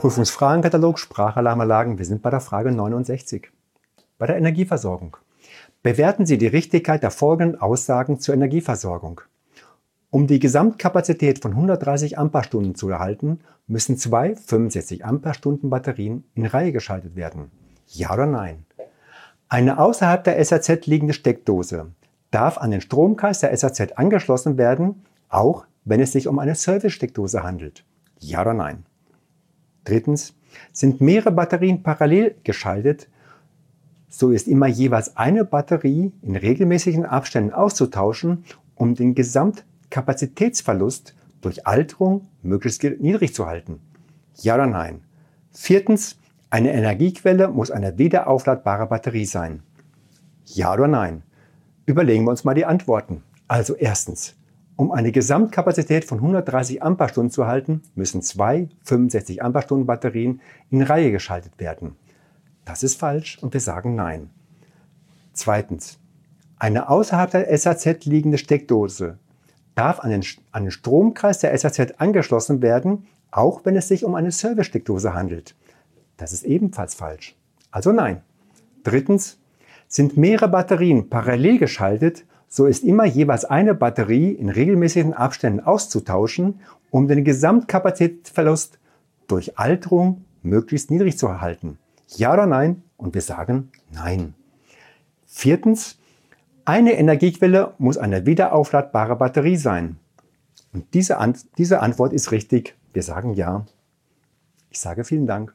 Prüfungsfragenkatalog Sprachalarmanlagen. Wir sind bei der Frage 69. Bei der Energieversorgung. Bewerten Sie die Richtigkeit der folgenden Aussagen zur Energieversorgung. Um die Gesamtkapazität von 130 Ampere-Stunden zu erhalten, müssen zwei 65 Ampere-Stunden Batterien in Reihe geschaltet werden. Ja oder nein? Eine außerhalb der SAZ liegende Steckdose darf an den Stromkreis der SAZ angeschlossen werden, auch wenn es sich um eine Service-Steckdose handelt. Ja oder nein? Drittens, sind mehrere Batterien parallel geschaltet, so ist immer jeweils eine Batterie in regelmäßigen Abständen auszutauschen, um den Gesamtkapazitätsverlust durch Alterung möglichst niedrig zu halten. Ja oder nein? Viertens, eine Energiequelle muss eine wiederaufladbare Batterie sein. Ja oder nein? Überlegen wir uns mal die Antworten. Also erstens, um eine Gesamtkapazität von 130 Ampere-Stunden zu halten, müssen zwei 65 Ampere-Stunden Batterien in Reihe geschaltet werden. Das ist falsch und wir sagen nein. Zweitens, eine außerhalb der SAZ liegende Steckdose darf an den, an den Stromkreis der SAZ angeschlossen werden, auch wenn es sich um eine Service-Steckdose handelt. Das ist ebenfalls falsch. Also nein. Drittens, sind mehrere Batterien parallel geschaltet, so ist immer jeweils eine Batterie in regelmäßigen Abständen auszutauschen, um den Gesamtkapazitätsverlust durch Alterung möglichst niedrig zu erhalten. Ja oder nein? Und wir sagen nein. Viertens, eine Energiequelle muss eine wiederaufladbare Batterie sein. Und diese, Ant diese Antwort ist richtig. Wir sagen ja. Ich sage vielen Dank.